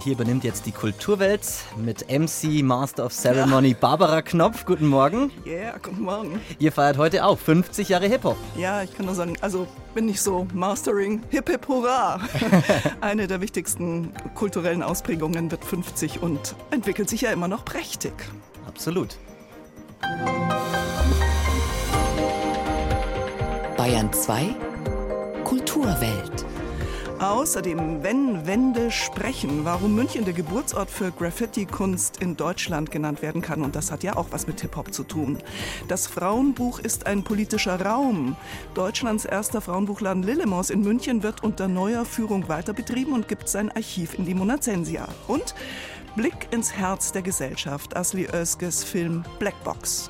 Hier übernimmt jetzt die Kulturwelt mit MC Master of Ceremony ja. Barbara Knopf. Guten Morgen. Ja, yeah, guten Morgen. Ihr feiert heute auch 50 Jahre Hip-Hop. Ja, ich kann nur sagen, also bin ich so Mastering Hip Hip Hurra. Eine der wichtigsten kulturellen Ausprägungen wird 50 und entwickelt sich ja immer noch prächtig. Absolut. Bayern 2 Kulturwelt. Außerdem, wenn Wände sprechen, warum München der Geburtsort für Graffiti-Kunst in Deutschland genannt werden kann. Und das hat ja auch was mit Hip-Hop zu tun. Das Frauenbuch ist ein politischer Raum. Deutschlands erster Frauenbuchladen Lillemors in München wird unter neuer Führung weiter betrieben und gibt sein Archiv in die Monazensia. Und Blick ins Herz der Gesellschaft, Asli Özges Film Blackbox.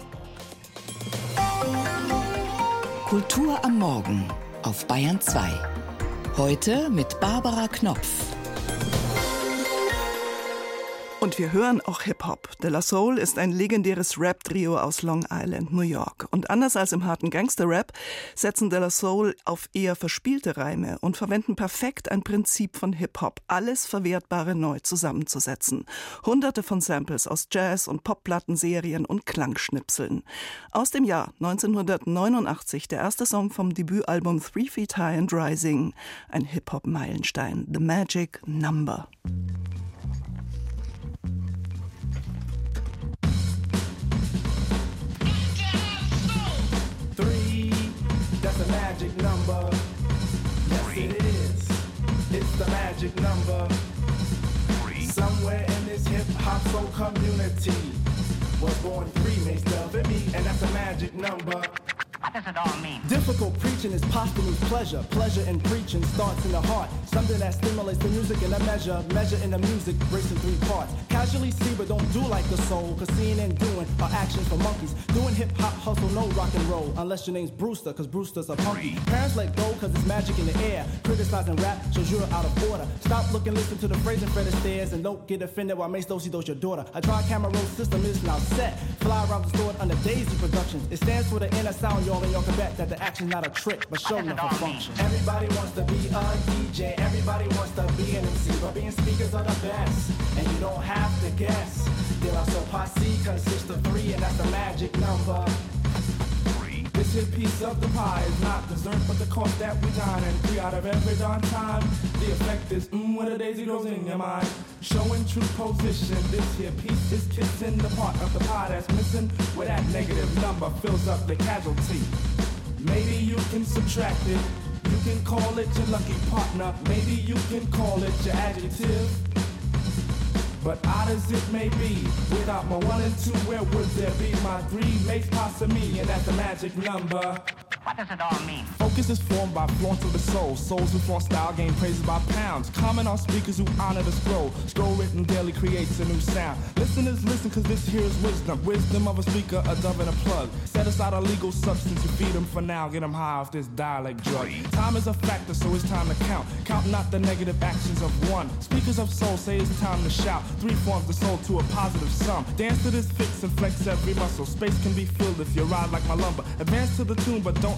Kultur am Morgen auf Bayern 2. Heute mit Barbara Knopf. Und wir hören auch Hip-Hop. De La Soul ist ein legendäres Rap-Trio aus Long Island, New York. Und anders als im harten Gangster-Rap setzen De La Soul auf eher verspielte Reime und verwenden perfekt ein Prinzip von Hip-Hop, alles Verwertbare neu zusammenzusetzen. Hunderte von Samples aus Jazz- und Popplatten-Serien und Klangschnipseln. Aus dem Jahr 1989 der erste Song vom Debütalbum Three Feet High and Rising, ein Hip-Hop-Meilenstein, The Magic Number. Magic number. Yes, it is. It's the magic number. Somewhere in this hip hop soul community was born three mates, love and me, and that's a magic number. What does it all mean? Difficult preaching is posthumous pleasure. Pleasure in preaching starts in the heart. Something that stimulates the music in a measure. Measure in the music breaks in three parts. Casually see, but don't do like the soul. Cause seeing and doing are actions for monkeys. Doing hip hop hustle, no rock and roll. Unless your name's Brewster, cause Brewster's a punky. Parents let go, cause it's magic in the air. Criticizing rap shows you're out of order. Stop looking, listen to the phrase in Fred Stairs, and don't get offended while Mace Dosey your daughter. A dry camera roll system is now set. Fly around the store under Daisy Productions. It stands for the inner sound, y'all, and y'all can bet that the action's not a trick, but show enough a function. Everybody wants to be a DJ, everybody wants to be an MC, but being speakers are the best, and you don't have to guess. De La Soul Posse consists of three, and that's the magic number. This here piece of the pie is not dessert, but the cost that we dine. And three out of every darn time, the effect is mmm when a daisy goes in your mind. Showing true position, this here piece is kissing the part of the pie that's missing, where that negative number fills up the casualty. Maybe you can subtract it. You can call it your lucky partner. Maybe you can call it your adjective. But odd as it may be, without my one and two, where would there be my three mates past me? And that's the magic number. What does it all mean? Focus is formed by flaunt of the soul. Souls who flaunt style gain praises by pounds. Comment on speakers who honor the scroll. Scroll written daily creates a new sound. Listeners listen cause this here is wisdom. Wisdom of a speaker, a dove and a plug. Set aside a legal substance, you feed them for now. Get them high off this dialect drug. Time is a factor, so it's time to count. Count not the negative actions of one. Speakers of soul say it's time to shout. Three forms the soul to a positive sum. Dance to this fix and flex every muscle. Space can be filled if you ride like my lumber. Advance to the tune, but don't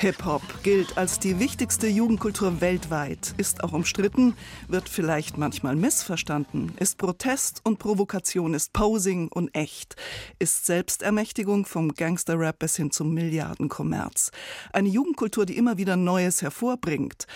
Hip-Hop gilt als die wichtigste Jugendkultur weltweit, ist auch umstritten, wird vielleicht manchmal missverstanden, ist Protest und Provokation, ist Posing und echt, ist Selbstermächtigung vom Gangster-Rap bis hin zum Milliardenkommerz. Eine Jugendkultur, die immer wieder Neues hervorbringt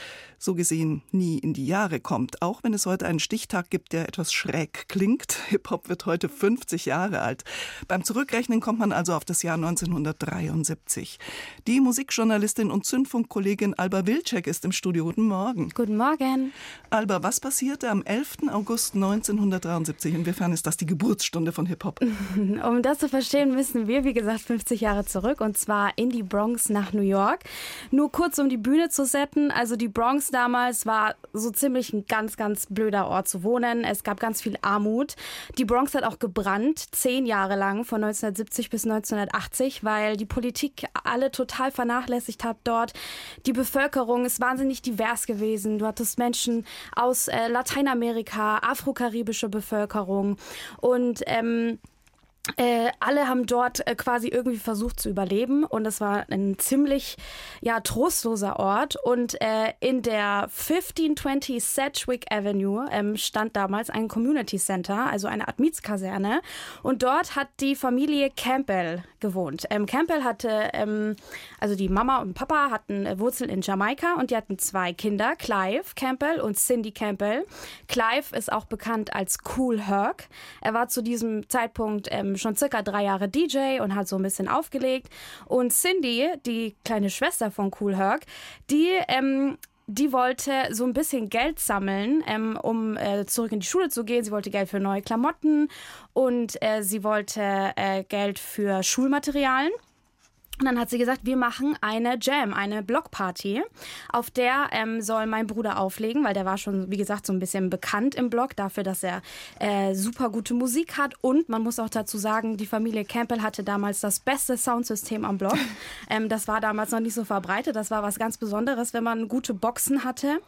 so gesehen nie in die Jahre kommt, auch wenn es heute einen Stichtag gibt, der etwas schräg klingt. Hip-Hop wird heute 50 Jahre alt. Beim Zurückrechnen kommt man also auf das Jahr 1973. Die Musikjournalistin und Zündfunkkollegin Alba Wilczek ist im Studio. Guten Morgen. Guten Morgen. Alba, was passierte am 11. August 1973? Inwiefern ist das die Geburtsstunde von Hip-Hop? Um das zu verstehen, müssen wir, wie gesagt, 50 Jahre zurück und zwar in die Bronx nach New York. Nur kurz, um die Bühne zu setzen. Also die Bronx damals war so ziemlich ein ganz, ganz blöder Ort zu wohnen. Es gab ganz viel Armut. Die Bronx hat auch gebrannt, zehn Jahre lang, von 1970 bis 1980, weil die Politik alle total vernachlässigt hat dort. Die Bevölkerung ist wahnsinnig divers gewesen. Du hattest Menschen aus äh, Lateinamerika, afrokaribische Bevölkerung und ähm, äh, alle haben dort äh, quasi irgendwie versucht zu überleben und es war ein ziemlich ja trostloser Ort und äh, in der 1520 Sedgwick Avenue ähm, stand damals ein Community Center, also eine Art Mietskaserne und dort hat die Familie Campbell gewohnt. Ähm, Campbell hatte ähm, also die Mama und Papa hatten äh, Wurzeln in Jamaika und die hatten zwei Kinder, Clive Campbell und Cindy Campbell. Clive ist auch bekannt als Cool Herc. Er war zu diesem Zeitpunkt ähm, schon circa drei Jahre DJ und hat so ein bisschen aufgelegt. Und Cindy, die kleine Schwester von Cool Herc, die ähm, die wollte so ein bisschen Geld sammeln, ähm, um äh, zurück in die Schule zu gehen. Sie wollte Geld für neue Klamotten und äh, sie wollte äh, Geld für Schulmaterialien. Und dann hat sie gesagt, wir machen eine Jam, eine Blockparty. Auf der ähm, soll mein Bruder auflegen, weil der war schon, wie gesagt, so ein bisschen bekannt im Blog dafür, dass er äh, super gute Musik hat. Und man muss auch dazu sagen, die Familie Campbell hatte damals das beste Soundsystem am Blog. Ähm, das war damals noch nicht so verbreitet. Das war was ganz Besonderes, wenn man gute Boxen hatte.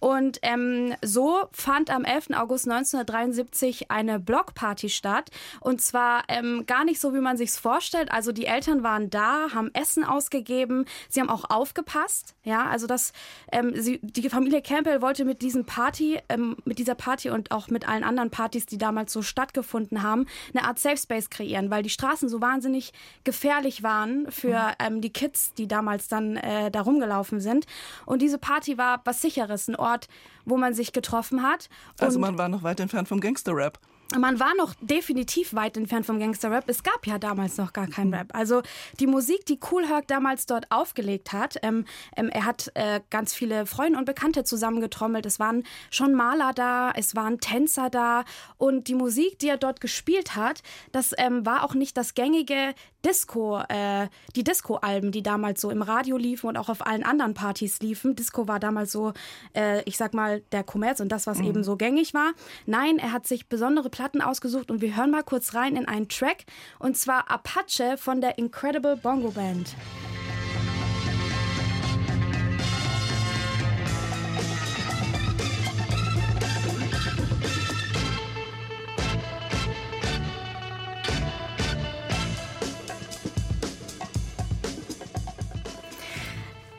Und ähm, so fand am 11. August 1973 eine Blockparty statt. Und zwar ähm, gar nicht so, wie man sich's vorstellt. Also die Eltern waren da haben Essen ausgegeben, sie haben auch aufgepasst. Ja, also das, ähm, sie, die Familie Campbell wollte mit diesem Party, ähm, mit dieser Party und auch mit allen anderen Partys, die damals so stattgefunden haben, eine Art Safe Space kreieren, weil die Straßen so wahnsinnig gefährlich waren für mhm. ähm, die Kids, die damals dann äh, da rumgelaufen sind. Und diese Party war was Sicheres, ein Ort, wo man sich getroffen hat. Also man war noch weit entfernt vom Gangster-Rap man war noch definitiv weit entfernt vom Gangster-Rap. Es gab ja damals noch gar keinen Rap. Also die Musik, die Cool Herc damals dort aufgelegt hat, ähm, ähm, er hat äh, ganz viele Freunde und Bekannte zusammengetrommelt. Es waren schon Maler da, es waren Tänzer da und die Musik, die er dort gespielt hat, das ähm, war auch nicht das gängige Disco, äh, die Disco-Alben, die damals so im Radio liefen und auch auf allen anderen Partys liefen. Disco war damals so, äh, ich sag mal, der Kommerz und das, was mhm. eben so gängig war. Nein, er hat sich besondere Platten ausgesucht und wir hören mal kurz rein in einen Track und zwar Apache von der Incredible Bongo Band.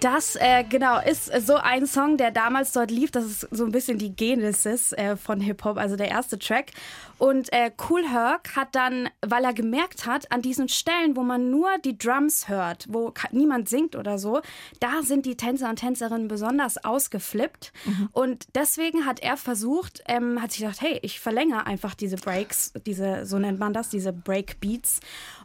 Das äh, genau ist so ein Song, der damals dort lief. Das ist so ein bisschen die Genesis äh, von Hip Hop, also der erste Track. Und äh, Cool Herc hat dann, weil er gemerkt hat, an diesen Stellen, wo man nur die Drums hört, wo niemand singt oder so, da sind die Tänzer und Tänzerinnen besonders ausgeflippt. Mhm. Und deswegen hat er versucht, ähm, hat sich gedacht, hey, ich verlängere einfach diese Breaks, diese, so nennt man das, diese Breakbeats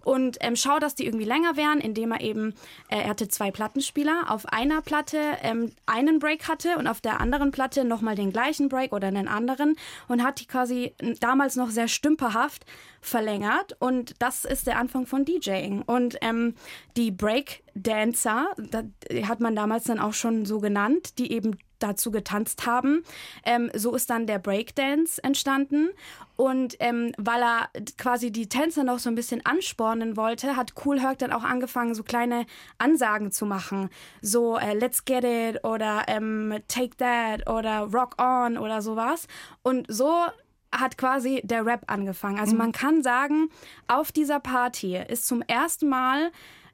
und ähm, schaue, dass die irgendwie länger werden, indem er eben, äh, er hatte zwei Plattenspieler, auf einer Platte ähm, einen Break hatte und auf der anderen Platte nochmal den gleichen Break oder einen anderen und hat die quasi damals noch sehr stümperhaft verlängert und das ist der Anfang von DJing. Und ähm, die Breakdancer, das hat man damals dann auch schon so genannt, die eben dazu getanzt haben. Ähm, so ist dann der Breakdance entstanden. Und ähm, weil er quasi die Tänzer noch so ein bisschen anspornen wollte, hat Cool Herc dann auch angefangen, so kleine Ansagen zu machen. So äh, Let's Get It oder ähm, Take That oder Rock On oder sowas. Und so hat quasi der Rap angefangen. Also mhm. man kann sagen, auf dieser Party ist zum ersten Mal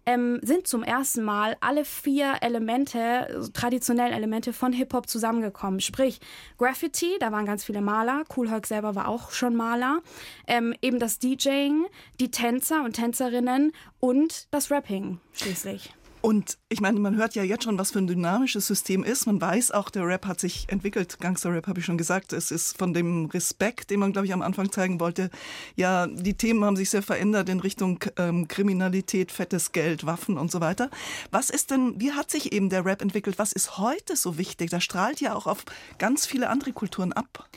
ähm, sind zum ersten Mal alle vier Elemente, also traditionellen Elemente von Hip-Hop zusammengekommen. Sprich, Graffiti, da waren ganz viele Maler, Cool Herc selber war auch schon Maler, ähm, eben das DJing, die Tänzer und Tänzerinnen und das Rapping schließlich. Und ich meine, man hört ja jetzt schon, was für ein dynamisches System ist. Man weiß auch, der Rap hat sich entwickelt. Gangster-Rap habe ich schon gesagt. Es ist von dem Respekt, den man, glaube ich, am Anfang zeigen wollte. Ja, die Themen haben sich sehr verändert in Richtung ähm, Kriminalität, fettes Geld, Waffen und so weiter. Was ist denn, wie hat sich eben der Rap entwickelt? Was ist heute so wichtig? Das strahlt ja auch auf ganz viele andere Kulturen ab.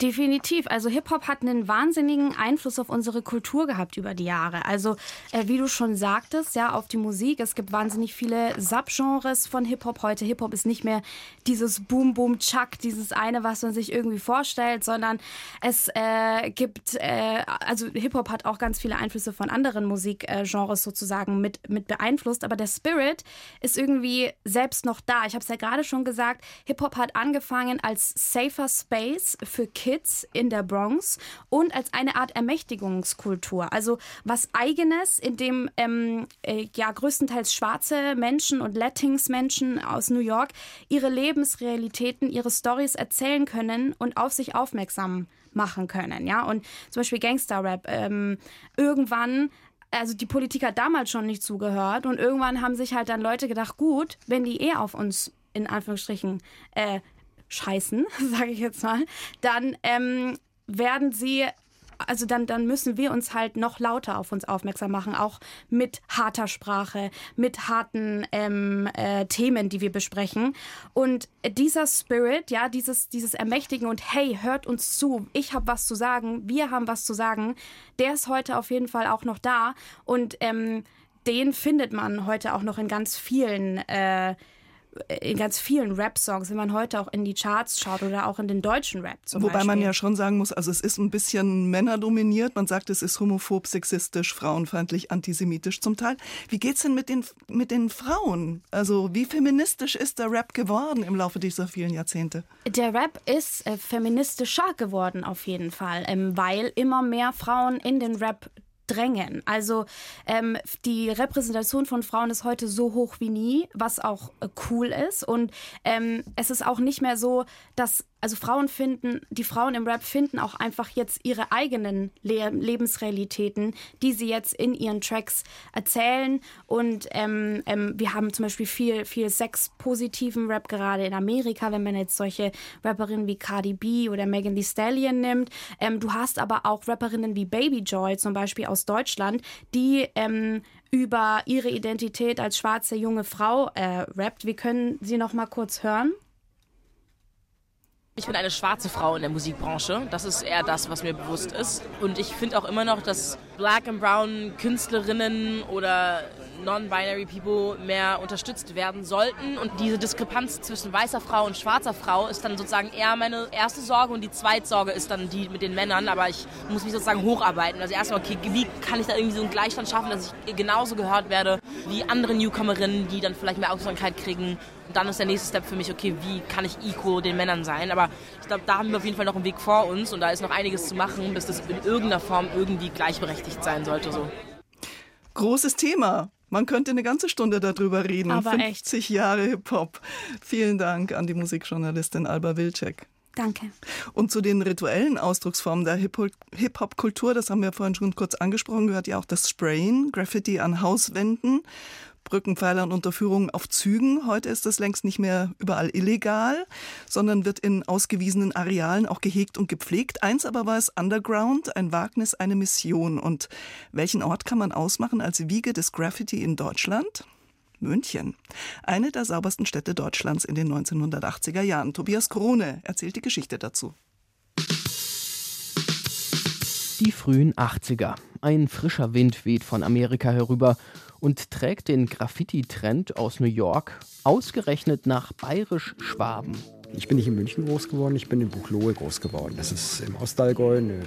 Definitiv. Also Hip-Hop hat einen wahnsinnigen Einfluss auf unsere Kultur gehabt über die Jahre. Also äh, wie du schon sagtest, ja, auf die Musik. Es gibt wahnsinnig viele Subgenres von Hip-Hop heute. Hip-Hop ist nicht mehr dieses Boom, Boom, Chuck, dieses eine, was man sich irgendwie vorstellt, sondern es äh, gibt, äh, also Hip-Hop hat auch ganz viele Einflüsse von anderen Musikgenres sozusagen mit, mit beeinflusst. Aber der Spirit ist irgendwie selbst noch da. Ich habe es ja gerade schon gesagt, Hip-Hop hat angefangen als safer Space für Kids Kids in der Bronx und als eine Art Ermächtigungskultur. Also was Eigenes, in dem ähm, äh, ja größtenteils schwarze Menschen und Latinx-Menschen aus New York ihre Lebensrealitäten, ihre Stories erzählen können und auf sich aufmerksam machen können. Ja, und zum Beispiel Gangster-Rap. Ähm, irgendwann also die Politik hat damals schon nicht zugehört und irgendwann haben sich halt dann Leute gedacht, gut, wenn die eh auf uns in Anführungsstrichen äh, scheißen, sage ich jetzt mal, dann ähm, werden sie also dann, dann müssen wir uns halt noch lauter auf uns aufmerksam machen, auch mit harter Sprache, mit harten ähm, äh, Themen, die wir besprechen. Und dieser Spirit, ja, dieses, dieses Ermächtigen und hey, hört uns zu, ich habe was zu sagen, wir haben was zu sagen, der ist heute auf jeden Fall auch noch da. Und ähm, den findet man heute auch noch in ganz vielen äh, in ganz vielen Rap-Songs, wenn man heute auch in die Charts schaut oder auch in den deutschen Rap zum Wobei Beispiel. man ja schon sagen muss, also es ist ein bisschen männerdominiert. Man sagt, es ist homophob, sexistisch, frauenfeindlich, antisemitisch zum Teil. Wie geht's denn mit den, mit den Frauen? Also wie feministisch ist der Rap geworden im Laufe dieser vielen Jahrzehnte? Der Rap ist äh, feministischer geworden auf jeden Fall, ähm, weil immer mehr Frauen in den Rap drängen. Also ähm, die Repräsentation von Frauen ist heute so hoch wie nie, was auch äh, cool ist. Und ähm, es ist auch nicht mehr so, dass also Frauen finden, die Frauen im Rap finden auch einfach jetzt ihre eigenen Le Lebensrealitäten, die sie jetzt in ihren Tracks erzählen. Und ähm, ähm, wir haben zum Beispiel viel, viel sexpositiven Rap gerade in Amerika, wenn man jetzt solche Rapperinnen wie Cardi B oder Megan Thee Stallion nimmt. Ähm, du hast aber auch Rapperinnen wie Baby Joy zum Beispiel aus Deutschland, die ähm, über ihre Identität als schwarze junge Frau äh, rappt. Wir können sie noch mal kurz hören. Ich bin eine schwarze Frau in der Musikbranche. Das ist eher das, was mir bewusst ist. Und ich finde auch immer noch, dass Black and Brown Künstlerinnen oder non-binary people mehr unterstützt werden sollten. Und diese Diskrepanz zwischen weißer Frau und schwarzer Frau ist dann sozusagen eher meine erste Sorge und die zweite Sorge ist dann die mit den Männern. Aber ich muss mich sozusagen hocharbeiten. Also erstmal, okay, wie kann ich da irgendwie so einen Gleichstand schaffen, dass ich genauso gehört werde wie andere Newcomerinnen, die dann vielleicht mehr Aufmerksamkeit kriegen. Und dann ist der nächste Step für mich, okay, wie kann ich equal den Männern sein? Aber ich glaube, da haben wir auf jeden Fall noch einen Weg vor uns und da ist noch einiges zu machen, bis das in irgendeiner Form irgendwie gleichberechtigt sein sollte. So. Großes Thema. Man könnte eine ganze Stunde darüber reden. Aber 50 echt. Jahre Hip-Hop. Vielen Dank an die Musikjournalistin Alba Wilczek. Danke. Und zu den rituellen Ausdrucksformen der Hip-Hop-Kultur, das haben wir vorhin schon kurz angesprochen, gehört ja auch das Sprayen, Graffiti an Hauswänden Brückenpfeilern und Unterführungen auf Zügen. Heute ist das längst nicht mehr überall illegal, sondern wird in ausgewiesenen Arealen auch gehegt und gepflegt. Eins aber war es Underground, ein Wagnis, eine Mission. Und welchen Ort kann man ausmachen als Wiege des Graffiti in Deutschland? München. Eine der saubersten Städte Deutschlands in den 1980er Jahren. Tobias Krone erzählt die Geschichte dazu. Die frühen 80er. Ein frischer Wind weht von Amerika herüber und trägt den Graffiti-Trend aus New York ausgerechnet nach bayerisch-Schwaben. Ich bin nicht in München groß geworden, ich bin in Buchloe groß geworden. Das ist im Ostallgäu, eine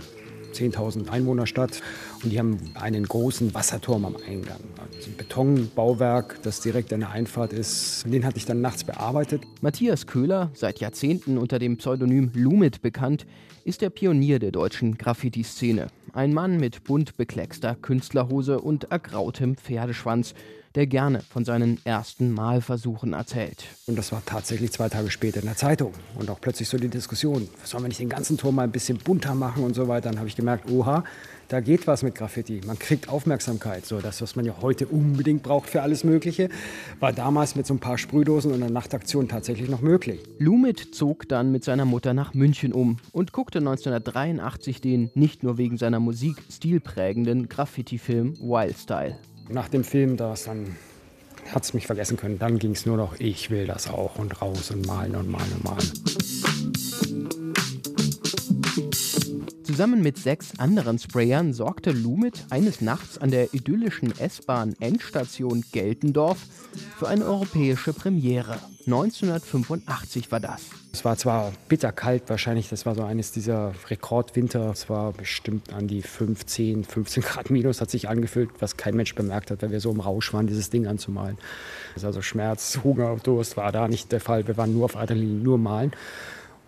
10.000 Einwohnerstadt. Und die haben einen großen Wasserturm am Eingang. Also ein Betonbauwerk, das direkt an der Einfahrt ist. Den hatte ich dann nachts bearbeitet. Matthias Köhler, seit Jahrzehnten unter dem Pseudonym Lumit bekannt, ist der Pionier der deutschen Graffiti-Szene. Ein Mann mit bunt bekleckster Künstlerhose und ergrautem Pferdeschwanz, der gerne von seinen ersten Malversuchen erzählt. Und das war tatsächlich zwei Tage später in der Zeitung. Und auch plötzlich so die Diskussion, sollen wir nicht den ganzen Turm mal ein bisschen bunter machen und so weiter. Dann habe ich gemerkt, oha, da geht was mit Graffiti. Man kriegt Aufmerksamkeit. So das, was man ja heute unbedingt braucht für alles Mögliche, war damals mit so ein paar Sprühdosen und einer Nachtaktion tatsächlich noch möglich. Lumit zog dann mit seiner Mutter nach München um und guckte 1983 den nicht nur wegen seiner Musik stilprägenden Graffiti-Film Wild Style. Nach dem Film, das dann hat es mich vergessen können. Dann ging es nur noch, ich will das auch und raus und malen und malen und malen. Zusammen mit sechs anderen Sprayern sorgte Lumit eines Nachts an der idyllischen S-Bahn-Endstation Geltendorf für eine europäische Premiere. 1985 war das. Es war zwar bitterkalt wahrscheinlich, das war so eines dieser Rekordwinter. Es war bestimmt an die 15, 15 Grad minus, hat sich angefühlt, was kein Mensch bemerkt hat, weil wir so im Rausch waren, dieses Ding anzumalen. Also Schmerz, Hunger, Durst war da nicht der Fall. Wir waren nur auf Adrenalin, nur malen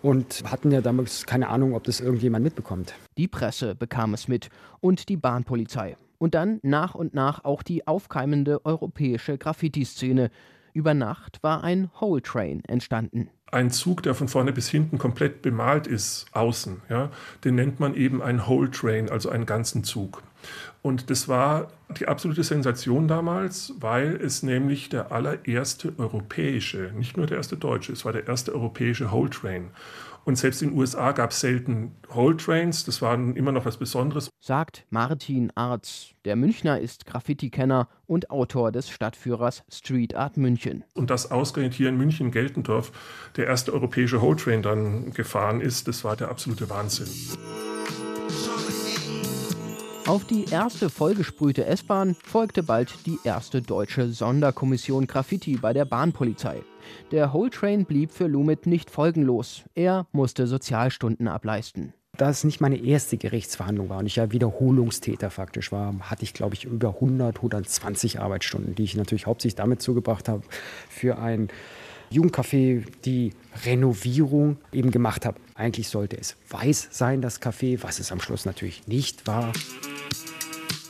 und hatten ja damals keine Ahnung, ob das irgendjemand mitbekommt. Die Presse bekam es mit und die Bahnpolizei. Und dann nach und nach auch die aufkeimende europäische Graffiti-Szene. Über Nacht war ein Whole Train entstanden ein Zug, der von vorne bis hinten komplett bemalt ist, außen, ja, den nennt man eben ein Whole Train, also einen ganzen Zug. Und das war die absolute Sensation damals, weil es nämlich der allererste europäische, nicht nur der erste deutsche, es war der erste europäische Whole Train. Und selbst in den USA gab es selten Whole Trains, das war immer noch was Besonderes. Sagt Martin Arz. Der Münchner ist Graffiti-Kenner und Autor des Stadtführers Street Art München. Und dass ausgerechnet hier in München, Geltendorf, der erste europäische Whole Train dann gefahren ist, das war der absolute Wahnsinn. Auf die erste vollgesprühte S-Bahn folgte bald die erste deutsche Sonderkommission Graffiti bei der Bahnpolizei. Der Whole Train blieb für Lumit nicht folgenlos. Er musste Sozialstunden ableisten. Da es nicht meine erste Gerichtsverhandlung war und ich ja Wiederholungstäter faktisch war, hatte ich, glaube ich, über 100, 120 Arbeitsstunden, die ich natürlich hauptsächlich damit zugebracht habe, für ein Jugendcafé die Renovierung eben gemacht habe. Eigentlich sollte es weiß sein, das Café, was es am Schluss natürlich nicht war.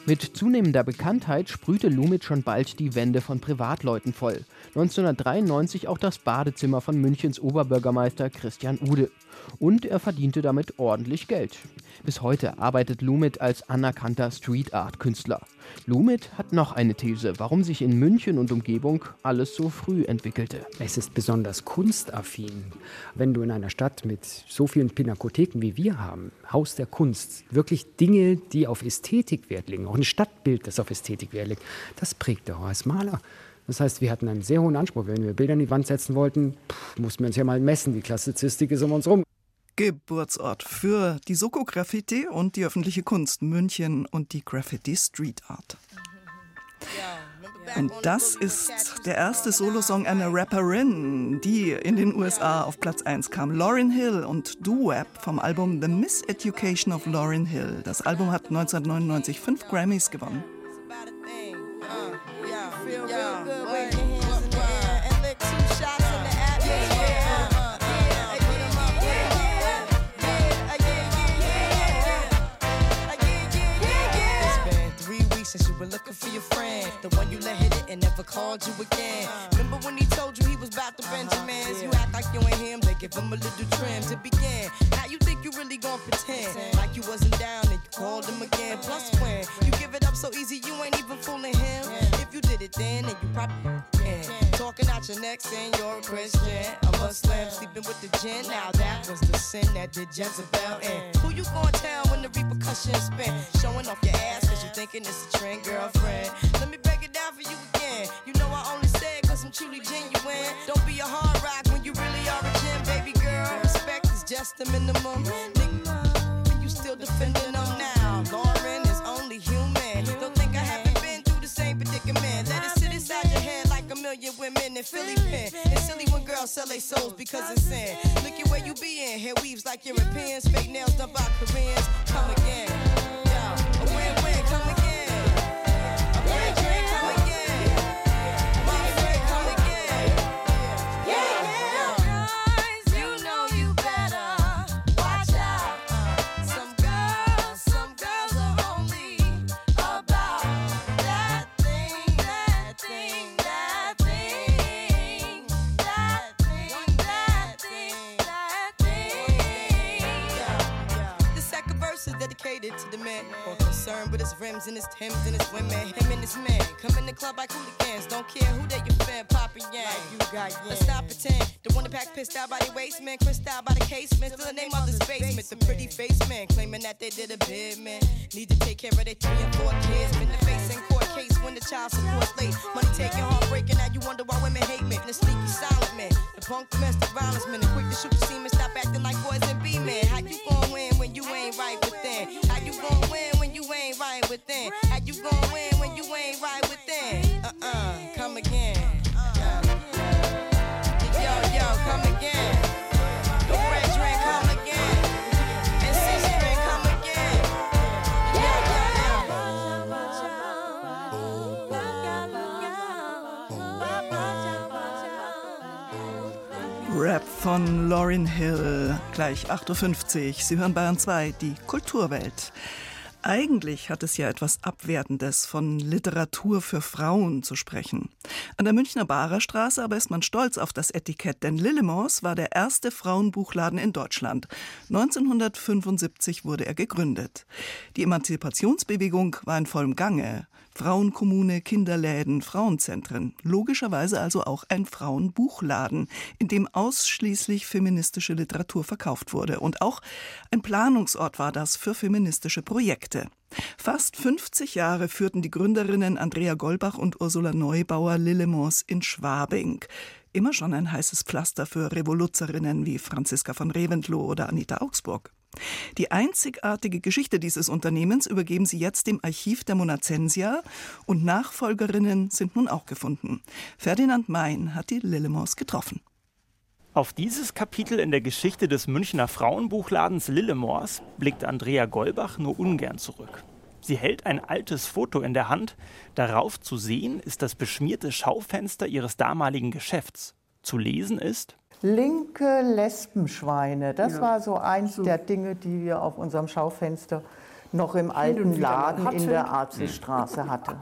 Mit zunehmender Bekanntheit sprühte Lumit schon bald die Wände von Privatleuten voll. 1993 auch das Badezimmer von Münchens Oberbürgermeister Christian Ude. Und er verdiente damit ordentlich Geld. Bis heute arbeitet Lumit als anerkannter Street Art Künstler. Lumit hat noch eine These, warum sich in München und Umgebung alles so früh entwickelte. Es ist besonders kunstaffin. Wenn du in einer Stadt mit so vielen Pinakotheken wie wir haben, Haus der Kunst, wirklich Dinge, die auf Ästhetik Wert legen, auch ein Stadtbild, das auf Ästhetik Wert legt, das prägt er auch als Maler. Das heißt, wir hatten einen sehr hohen Anspruch. Wenn wir Bilder an die Wand setzen wollten, pff, mussten wir uns ja mal messen. Die Klassizistik ist um uns rum. Geburtsort für die Soko Graffiti und die öffentliche Kunst München und die Graffiti Street Art. Und das ist der erste Solosong einer Rapperin, die in den USA auf Platz 1 kam. Lauryn Hill und Do-Wap vom Album The Miseducation of Lauryn Hill. Das Album hat 1999 fünf Grammys gewonnen. Were looking for your friend. The one you let hit it and never called you again. Remember when he told you he was about to Benjamins? You act like you ain't him, they give him a little trim to begin. Now you think you really gonna pretend like you wasn't down and you called him again. Plus when you give it up so easy, you ain't even fooling him. If you did it then, then you probably can. Talking out your neck saying you're a Christian. A Muslim sleeping with the gin. Now that was the sin that did Jezebel in. You gonna tell when the repercussions spin? Showing off your ass cause you thinking it's a trend, girlfriend. Let me break it down for you again. You know I only say it cause I'm truly genuine. Don't be a hard rock when you really are a gem, baby girl. Respect is just the minimum. Nigga, and you still defending them now. Million women in Philly pen. It's silly when girls sell their souls because it's sin. Look at where you be in. Hair weaves like Europeans. Fake nails done by Koreans. Come again. With his rims and his Timbs and his women. Him and his man come in the club like hooligans. Don't care who they your fan, Papa Yang. you got Let's stop pretend. The one that pack pissed out by the waist man, crissed out by the casement. Still the name of this basement. The pretty face man claiming that they did a bid man. Need to take care of their three and four kids. Been the face in court case when the child support's late. Money taking, heartbreaking. Now you wonder why women hate me. The sneaky silent man, the punk domestic violence man, the quick to shoot the semen. Stop acting like boys and be men. How you gon' within. How you gon' win when you ain't right within? Uh uh, come again. Rap von Lauryn Hill, gleich 8.50 Uhr. Sie hören Bayern 2, die Kulturwelt. Eigentlich hat es ja etwas Abwertendes, von Literatur für Frauen zu sprechen. An der Münchner Barer Straße aber ist man stolz auf das Etikett, denn Lillemors war der erste Frauenbuchladen in Deutschland. 1975 wurde er gegründet. Die Emanzipationsbewegung war in vollem Gange. Frauenkommune, Kinderläden, Frauenzentren. Logischerweise also auch ein Frauenbuchladen, in dem ausschließlich feministische Literatur verkauft wurde. Und auch ein Planungsort war das für feministische Projekte. Fast 50 Jahre führten die Gründerinnen Andrea Golbach und Ursula Neubauer Lillemors in Schwabing. Immer schon ein heißes Pflaster für Revoluzerinnen wie Franziska von Reventlow oder Anita Augsburg. Die einzigartige Geschichte dieses Unternehmens übergeben sie jetzt dem Archiv der Monacensia und Nachfolgerinnen sind nun auch gefunden. Ferdinand Mein hat die Lillemors getroffen. Auf dieses Kapitel in der Geschichte des Münchner Frauenbuchladens Lillemors blickt Andrea Golbach nur ungern zurück. Sie hält ein altes Foto in der Hand. Darauf zu sehen ist das beschmierte Schaufenster ihres damaligen Geschäfts. Zu lesen ist Linke Lesbenschweine. Das ja. war so eins so. der Dinge, die wir auf unserem Schaufenster noch im alten Laden in der Arzelstraße hatten.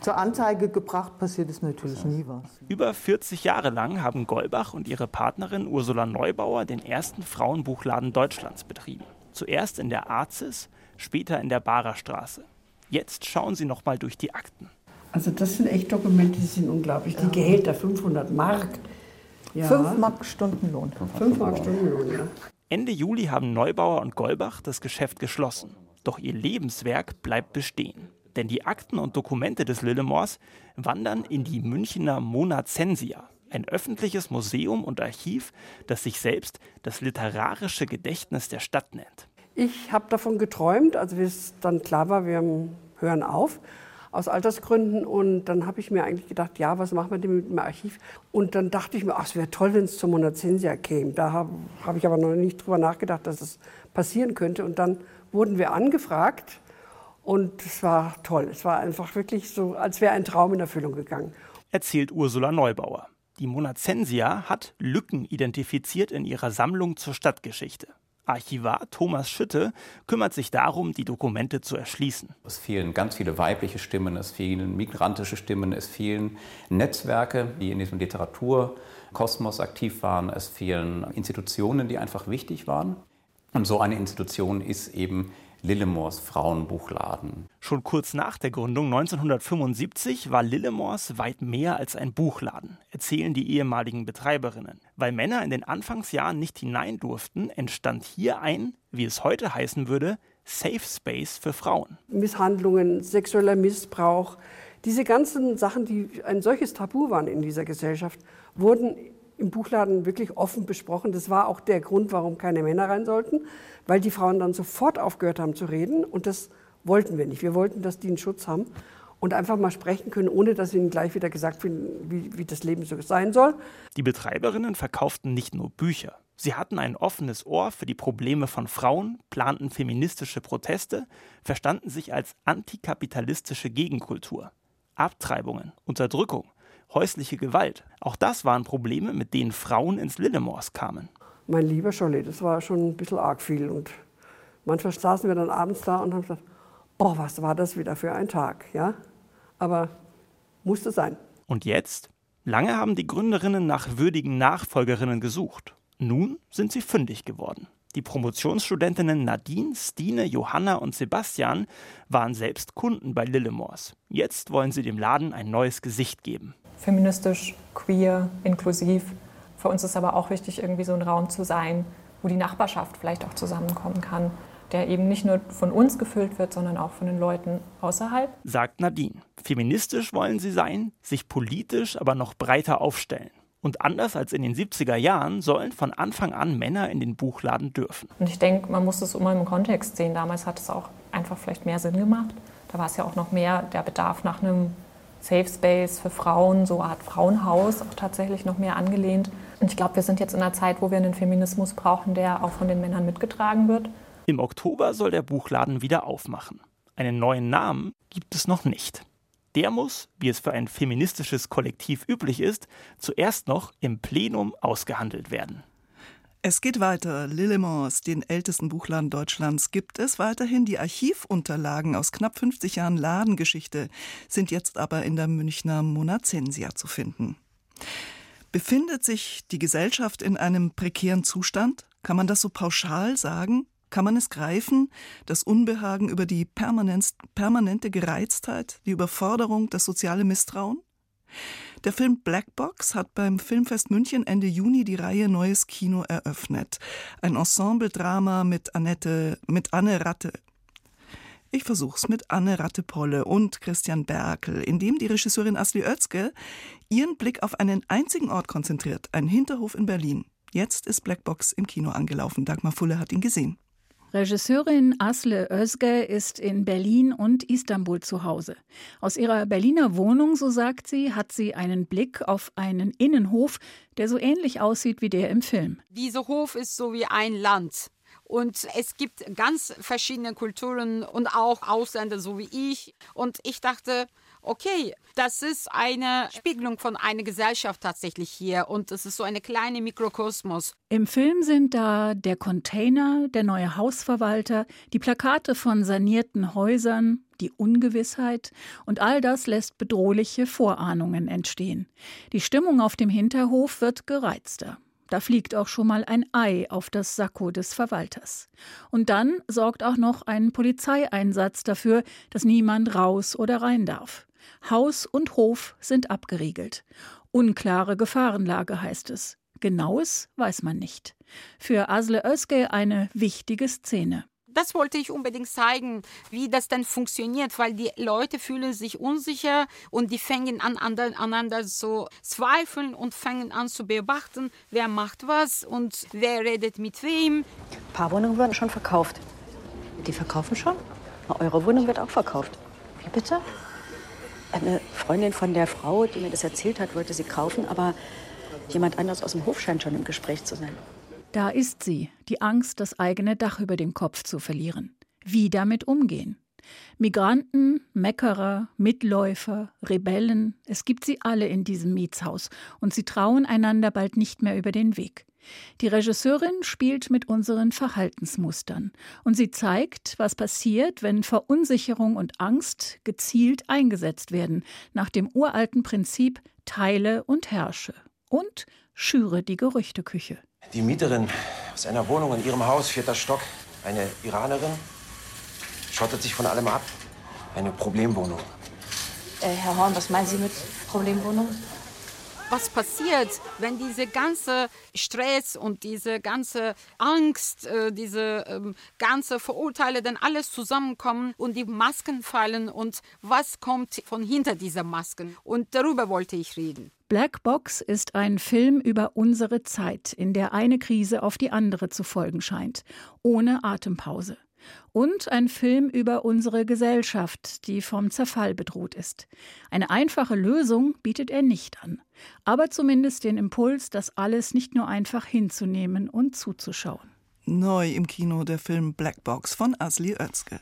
Zur Anzeige gebracht passiert es natürlich nie was. Über 40 Jahre lang haben Golbach und ihre Partnerin Ursula Neubauer den ersten Frauenbuchladen Deutschlands betrieben. Zuerst in der Arzis, später in der Barer Straße. Jetzt schauen Sie noch mal durch die Akten. Also das sind echt Dokumente, die sind unglaublich. Die Gehälter 500 Mark, ja. 5 Mark Stundenlohn. 5 Mark Stundenlohn, ja. Ende Juli haben Neubauer und Golbach das Geschäft geschlossen. Doch ihr Lebenswerk bleibt bestehen. Denn die Akten und Dokumente des Lillemors wandern in die Münchner Monacensia, ein öffentliches Museum und Archiv, das sich selbst das literarische Gedächtnis der Stadt nennt. Ich habe davon geträumt, als es dann klar war, wir hören auf, aus Altersgründen. Und dann habe ich mir eigentlich gedacht, ja, was machen wir denn mit dem Archiv? Und dann dachte ich mir, ach, es wäre toll, wenn es zur Monacensia käme. Da habe hab ich aber noch nicht drüber nachgedacht, dass es passieren könnte. Und dann wurden wir angefragt. Und es war toll. Es war einfach wirklich so, als wäre ein Traum in Erfüllung gegangen. Erzählt Ursula Neubauer. Die Monacensia hat Lücken identifiziert in ihrer Sammlung zur Stadtgeschichte. Archivar Thomas Schütte kümmert sich darum, die Dokumente zu erschließen. Es fehlen ganz viele weibliche Stimmen, es fehlen migrantische Stimmen, es fehlen Netzwerke, die in diesem Literaturkosmos aktiv waren, es fehlen Institutionen, die einfach wichtig waren. Und so eine Institution ist eben Lillemors Frauenbuchladen. Schon kurz nach der Gründung 1975 war Lillemors weit mehr als ein Buchladen, erzählen die ehemaligen Betreiberinnen. Weil Männer in den Anfangsjahren nicht hinein durften, entstand hier ein, wie es heute heißen würde, Safe Space für Frauen. Misshandlungen, sexueller Missbrauch, diese ganzen Sachen, die ein solches Tabu waren in dieser Gesellschaft, wurden im Buchladen wirklich offen besprochen. Das war auch der Grund, warum keine Männer rein sollten, weil die Frauen dann sofort aufgehört haben zu reden. Und das wollten wir nicht. Wir wollten, dass die einen Schutz haben und einfach mal sprechen können, ohne dass ihnen gleich wieder gesagt wird, wie, wie das Leben so sein soll. Die Betreiberinnen verkauften nicht nur Bücher. Sie hatten ein offenes Ohr für die Probleme von Frauen, planten feministische Proteste, verstanden sich als antikapitalistische Gegenkultur. Abtreibungen, Unterdrückung, häusliche Gewalt. Auch das waren Probleme, mit denen Frauen ins Lillemors kamen. Mein lieber Scholli, das war schon ein bisschen arg viel. Und manchmal saßen wir dann abends da und haben gesagt, boah, was war das wieder für ein Tag, ja? Aber musste sein. Und jetzt? Lange haben die Gründerinnen nach würdigen Nachfolgerinnen gesucht. Nun sind sie fündig geworden. Die Promotionsstudentinnen Nadine, Stine, Johanna und Sebastian waren selbst Kunden bei Lillemors. Jetzt wollen sie dem Laden ein neues Gesicht geben feministisch, queer, inklusiv. Für uns ist aber auch wichtig, irgendwie so ein Raum zu sein, wo die Nachbarschaft vielleicht auch zusammenkommen kann, der eben nicht nur von uns gefüllt wird, sondern auch von den Leuten außerhalb. Sagt Nadine. Feministisch wollen sie sein, sich politisch aber noch breiter aufstellen. Und anders als in den 70er Jahren sollen von Anfang an Männer in den Buchladen dürfen. Und ich denke, man muss es immer im Kontext sehen. Damals hat es auch einfach vielleicht mehr Sinn gemacht. Da war es ja auch noch mehr der Bedarf nach einem Safe Space für Frauen, so eine Art Frauenhaus, auch tatsächlich noch mehr angelehnt. Und ich glaube, wir sind jetzt in einer Zeit, wo wir einen Feminismus brauchen, der auch von den Männern mitgetragen wird. Im Oktober soll der Buchladen wieder aufmachen. Einen neuen Namen gibt es noch nicht. Der muss, wie es für ein feministisches Kollektiv üblich ist, zuerst noch im Plenum ausgehandelt werden. Es geht weiter. Lillemors, den ältesten Buchladen Deutschlands, gibt es weiterhin. Die Archivunterlagen aus knapp 50 Jahren Ladengeschichte sind jetzt aber in der Münchner Monazensia zu finden. Befindet sich die Gesellschaft in einem prekären Zustand? Kann man das so pauschal sagen? Kann man es greifen? Das Unbehagen über die permanente Gereiztheit, die Überforderung, das soziale Misstrauen? Der Film Black Box hat beim Filmfest München Ende Juni die Reihe Neues Kino eröffnet. Ein Ensemble-Drama mit Annette, mit Anne Ratte. Ich versuch's mit Anne Rattepolle und Christian Berkel, in dem die Regisseurin Asli Oetzke ihren Blick auf einen einzigen Ort konzentriert, einen Hinterhof in Berlin. Jetzt ist Black Box im Kino angelaufen. Dagmar Fulle hat ihn gesehen. Regisseurin Asle Özge ist in Berlin und Istanbul zu Hause. Aus ihrer Berliner Wohnung, so sagt sie, hat sie einen Blick auf einen Innenhof, der so ähnlich aussieht wie der im Film. Dieser Hof ist so wie ein Land. Und es gibt ganz verschiedene Kulturen und auch Ausländer, so wie ich. Und ich dachte, okay, das ist eine Spiegelung von einer Gesellschaft tatsächlich hier und es ist so eine kleine Mikrokosmos. Im Film sind da der Container, der neue Hausverwalter, die Plakate von sanierten Häusern, die Ungewissheit und all das lässt bedrohliche Vorahnungen entstehen. Die Stimmung auf dem Hinterhof wird gereizter. Da fliegt auch schon mal ein Ei auf das Sakko des Verwalters. Und dann sorgt auch noch ein Polizeieinsatz dafür, dass niemand raus oder rein darf. Haus und Hof sind abgeriegelt. Unklare Gefahrenlage heißt es. Genaues weiß man nicht. Für Asle Özge eine wichtige Szene. Das wollte ich unbedingt zeigen, wie das denn funktioniert, weil die Leute fühlen sich unsicher und die fangen an, aneinander zu zweifeln und fangen an zu beobachten, wer macht was und wer redet mit wem. Ein paar Wohnungen wurden schon verkauft. Die verkaufen schon? Eure Wohnung wird auch verkauft. Wie bitte? Eine Freundin von der Frau, die mir das erzählt hat, wollte sie kaufen, aber jemand anders aus dem Hof scheint schon im Gespräch zu sein. Da ist sie, die Angst, das eigene Dach über den Kopf zu verlieren. Wie damit umgehen? Migranten, Meckerer, Mitläufer, Rebellen, es gibt sie alle in diesem Mietshaus und sie trauen einander bald nicht mehr über den Weg. Die Regisseurin spielt mit unseren Verhaltensmustern und sie zeigt, was passiert, wenn Verunsicherung und Angst gezielt eingesetzt werden, nach dem uralten Prinzip Teile und herrsche und schüre die Gerüchteküche. Die Mieterin aus einer Wohnung in ihrem Haus, vierter Stock, eine Iranerin, schottet sich von allem ab. Eine Problemwohnung. Äh, Herr Horn, was meinen Sie mit Problemwohnung? Was passiert, wenn diese ganze Stress und diese ganze Angst, äh, diese ähm, ganze Verurteile dann alles zusammenkommen und die Masken fallen und was kommt von hinter dieser Masken. Und darüber wollte ich reden. Black Box ist ein Film über unsere Zeit, in der eine Krise auf die andere zu folgen scheint, ohne Atempause und ein Film über unsere Gesellschaft, die vom Zerfall bedroht ist. Eine einfache Lösung bietet er nicht an, aber zumindest den Impuls, das alles nicht nur einfach hinzunehmen und zuzuschauen. Neu im Kino der Film Black Box von Asli Oetzke.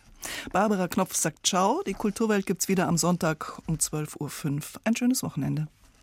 Barbara Knopf sagt Ciao. Die Kulturwelt gibt's wieder am Sonntag um 12.05 Uhr. Ein schönes Wochenende.